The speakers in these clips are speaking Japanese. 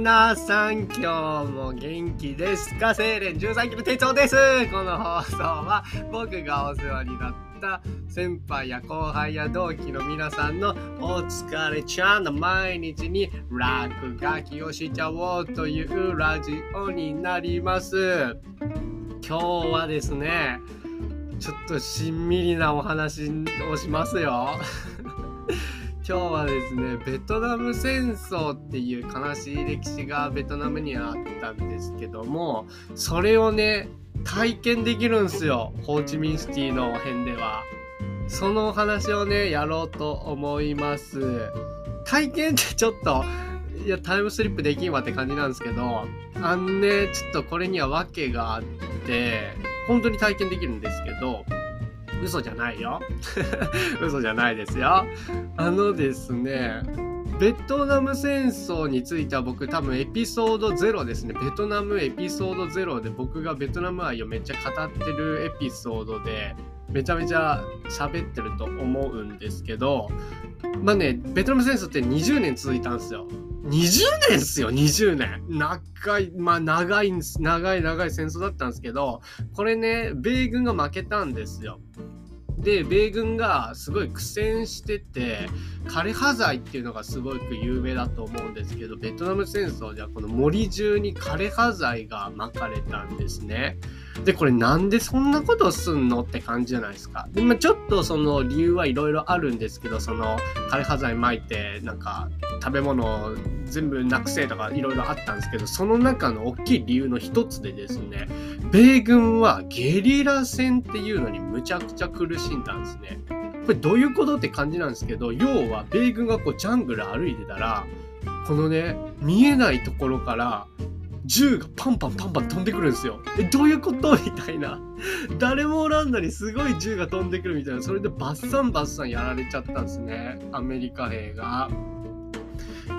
皆さん今日も元気ですか？精錬13キロ手帳です。この放送は僕がお世話になった先輩や後輩や同期の皆さんのお疲れちゃんの毎日に落書きをしちゃおうというラジオになります。今日はですねちょっとしんみりなお話をしますよ。今日はですねベトナム戦争っていう悲しい歴史がベトナムにはあったんですけどもそれをね体験できるんですよホーチミンシティの辺では。そのお話をねやろうと思います。体験ってちょっといやタイムスリップできんわって感じなんですけどあんねちょっとこれには訳があって本当に体験できるんですけど嘘じゃないよ 嘘じゃないですよあのですねベトナム戦争については僕多分エピソード0ですねベトナムエピソード0で僕がベトナム愛をめっちゃ語ってるエピソードでめちゃめちゃ喋ってると思うんですけどまあねベトナム戦争って20年続いたんですよ20年っすよ、20年。長い、まあ長い。長い長い戦争だったんですけど、これね、米軍が負けたんですよ。で米軍がすごい苦戦してて枯葉剤っていうのがすごく有名だと思うんですけどベトナム戦争ではこの森中に枯葉剤がまかれたんですね。でこれなんでそんなことすんのって感じじゃないですか。でまあ、ちょっとその理由はいろいろあるんですけどその枯葉剤撒いてなんか食べ物を全部なくせとかいろいろあったんですけどその中の大きい理由の一つでですね米軍はゲリラ戦っていうのにむちゃくちゃ苦しんだんですね。これどういうことって感じなんですけど要は米軍がこうジャングル歩いてたらこのね見えないところから銃がパンパンパンパン飛んでくるんですよ。え、どういうことみたいな。誰もおらんのにすごい銃が飛んでくるみたいな。それでバッサンバッサンやられちゃったんですね。アメリカ兵が。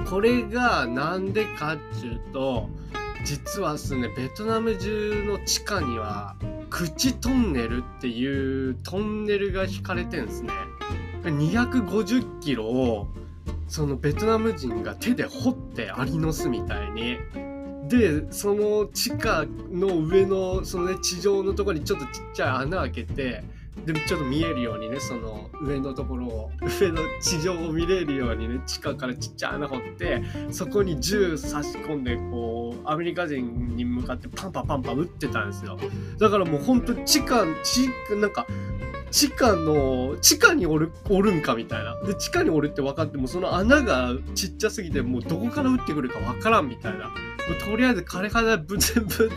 これがなんでかっていうと、実はですね、ベトナム中の地下には、口トンネルっていうトンネルが引かれてんですね。250キロを、そのベトナム人が手で掘ってアリの巣みたいにでその地下の上のそのね地上のとこにちょっとちっちゃい穴開けてでもちょっと見えるようにねその上のところを 上の地上を見れるようにね地下からちっちゃい穴掘ってそこに銃差し込んでこうアメリカ人に向かってパンパンパンパン撃ってたんですよだからもうほんと地下地なんか地下の、地下におる、おるんかみたいな。で、地下におるって分かっても、その穴がちっちゃすぎて、もうどこから撃ってくるか分からんみたいな。もうとりあえず枯葉ぶ全部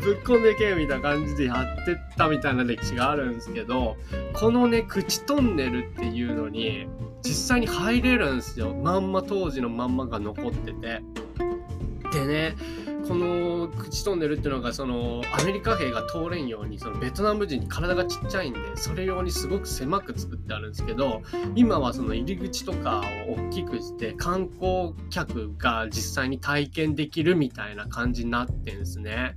ぶっこんでけみたいな感じでやってったみたいな歴史があるんですけど、このね、口トンネルっていうのに、実際に入れるんですよ。まんま当時のまんまが残ってて。でね、この口トンネルっていうのがそのアメリカ兵が通れんようにそのベトナム人に体がちっちゃいんでそれ用にすごく狭く作ってあるんですけど今はその入り口とかを大きくして観光客が実際に体験できるみたいな感じになってんですね。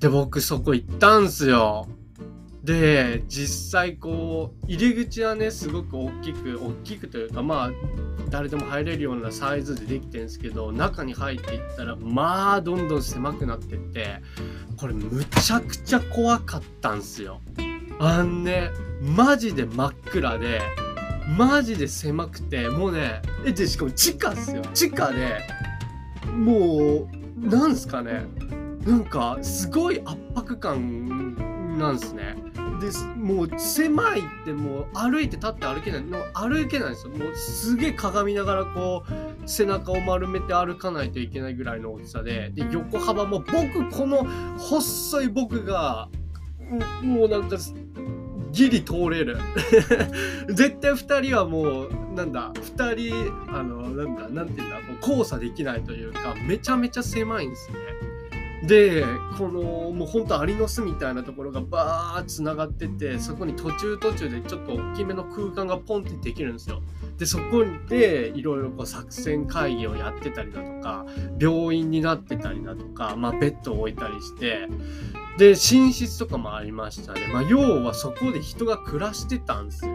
で僕そこ行ったんすよ。で実際こう入り口はねすごく大きく大きくというかまあ誰でも入れるようなサイズでできてるんですけど中に入っていったらまあどんどん狭くなってってこれむちゃくちゃ怖かったんすよ。あんねマジで真っ暗でマジで狭くてもうねえでしかも地下っすよ地下でもうなんすかねなんかすごい圧迫感なんすね。でもう狭いってもう歩いて立って歩けない。の歩けないですよ。もうすげえ鏡ながらこう背中を丸めて歩かないといけないぐらいの大きさで。で横幅も僕この細い僕がもうなんかギリ通れる。絶対2人はもうなんだ2人あのなんだなんて言うんだ交差できないというかめちゃめちゃ狭いんですねでこのもうほんとアリの巣みたいなところがバーッつながっててそこに途中途中でちょっと大きめの空間がポンってできるんですよ。でそこでいろいろこう作戦会議をやってたりだとか病院になってたりだとか、まあ、ベッドを置いたりしてで寝室とかもありましたね、まあ、要はそこで人が暮らしてたんですよ。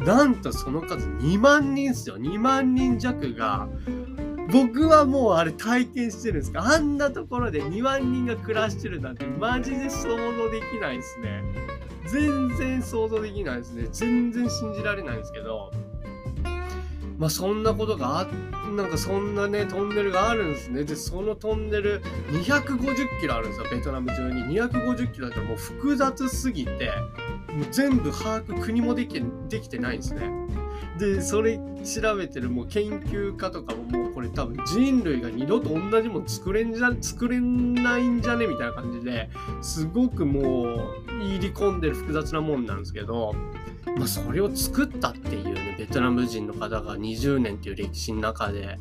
なんとその数2万人ですよ2万人弱が僕はもうあれ体験してるんですか？あんなところで2万人が暮らしてるなんてマジで想像できないですね。全然想像できないですね。全然信じられないんですけど。まあそんなことがあなんかそんなねトンネルがあるんですねでそのトンネル250キロあるんですよベトナム中に250キロだったらもう複雑すぎてもう全部把握国もできできてないんですねでそれ調べてるもう研究家とかももうこれ多分人類が二度と同じもん作れんじゃ作れないんじゃね？みたいな感じですごくもう入り込んでる複雑なもんなんですけどまあ、それを作ったっていうねベトナム人の方が20年っていう歴史の中で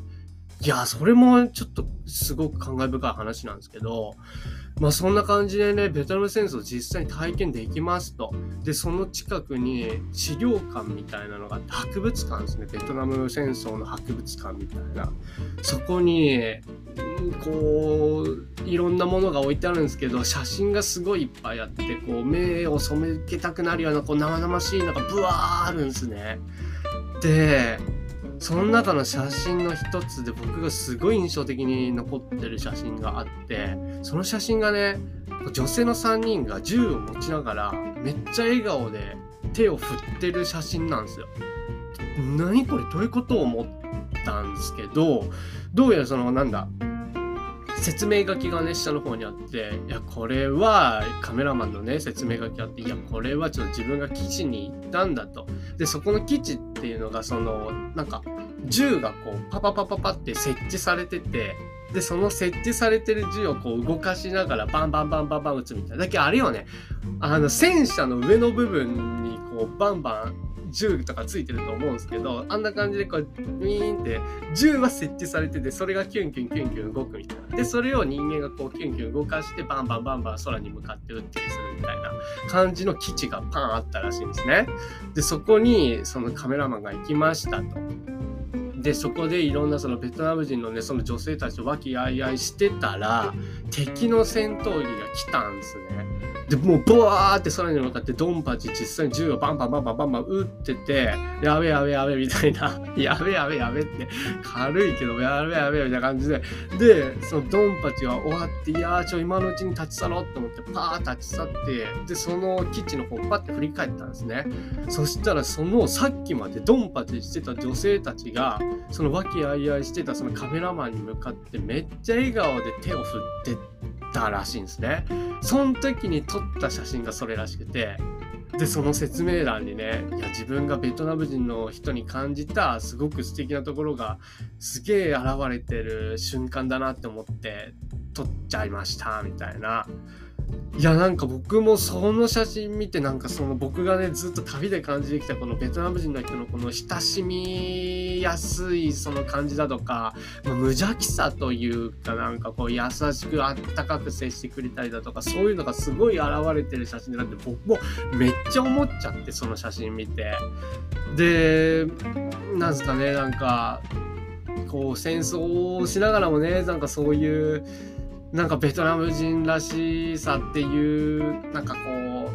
いやそれもちょっとすごく感慨深い話なんですけどまあそんな感じでね、ベトナム戦争実際に体験できますと。で、その近くに資料館みたいなのがあって、博物館ですね。ベトナム戦争の博物館みたいな。そこに、こう、いろんなものが置いてあるんですけど、写真がすごいいっぱいあって、こう、目を染めけたくなるような、こう、生々しいのがブワーあるんですね。で、その中の写真の一つで僕がすごい印象的に残ってる写真があってその写真がね女性の3人が銃を持ちながらめっちゃ笑顔で手を振ってる写真なんですよ。何これ？どういうこと？を思ったんですけどどうやらそのなんだ説明書きがね下の方にあっていやこれはカメラマンのね説明書きあっていやこれはちょっと自分が基地に行ったんだと。でそこの基地っていうのがそのなんか銃がこうパパパパパって設置されててでその設置されてる銃をこう動かしながらバンバンバンバンバン撃つみたいな。だけあれよね。あの戦車の上の部分にこうバンバン銃とかついてると思うんですけどあんな感じでこうウィーンって銃は設置されててそれがキュンキュンキュンキュン動くみたいな。でそれを人間がこうキュンキュン動かしてバンバンバンバン空に向かって撃ったりするみたいな感じの基地がパンあったらしいんですねでそこにそのカメラマンが行きましたとでそこでいろんなそのベトナム人のねその女性たちと和気あいあいしてたら敵の戦闘機が来たんですねで、もう、ブワーって空に向かってドンパチ実際に銃をバンバンバンバンバンバン撃ってて、やべやべやべみたいな、やべやべやべって、軽いけど、やべやべみたいな感じで、で、そのドンパチが終わって、いやー、ちょ、今のうちに立ち去ろうと思って、パー立ち去って、で、その基地の方、パッて振り返ったんですね。そしたら、そのさっきまでドンパチしてた女性たちが、その和気あいあいしてたそのカメラマンに向かって、めっちゃ笑顔で手を振ってたらしいんですね。その時に撮った写真がそれらしくて、で、その説明欄にね、いや、自分がベトナム人の人に感じたすごく素敵なところがすげえ現れてる瞬間だなって思って撮っちゃいました、みたいな。いやなんか僕もその写真見てなんかその僕がねずっと旅で感じてきたこのベトナム人の人のこの親しみやすいその感じだとか、無邪気さというかなんかこう優しくあったかく接してくれたりだとかそういうのがすごい現れてる写真でなって僕もめっちゃ思っちゃってその写真見て。でなんすかねなんかこう戦争をしながらもねなんかそういうなんかベトナム人らしさっていうなんかこ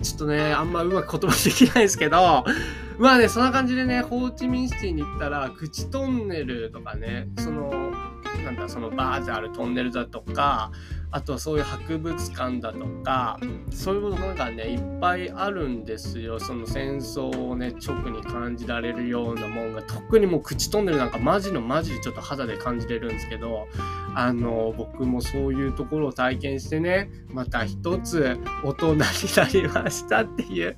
うちょっとねあんまうまく言葉できないですけど まあねそんな感じでねホーチミンシティに行ったら口トンネルとかねそのなんだそのバーってあるトンネルだとかあとはそういう博物館だとかそういうものがねいっぱいあるんですよ。その戦争をね直に感じられるようなもんが特にもう口トンネルなんかマジのマジでちょっと肌で感じれるんですけどあの僕もそういうところを体験してねまた一つ大人になりましたっていう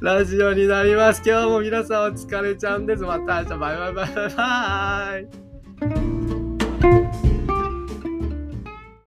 ラジオになります。今日も皆さんお疲れちゃんです。また明日。バイバイバイバイバイ。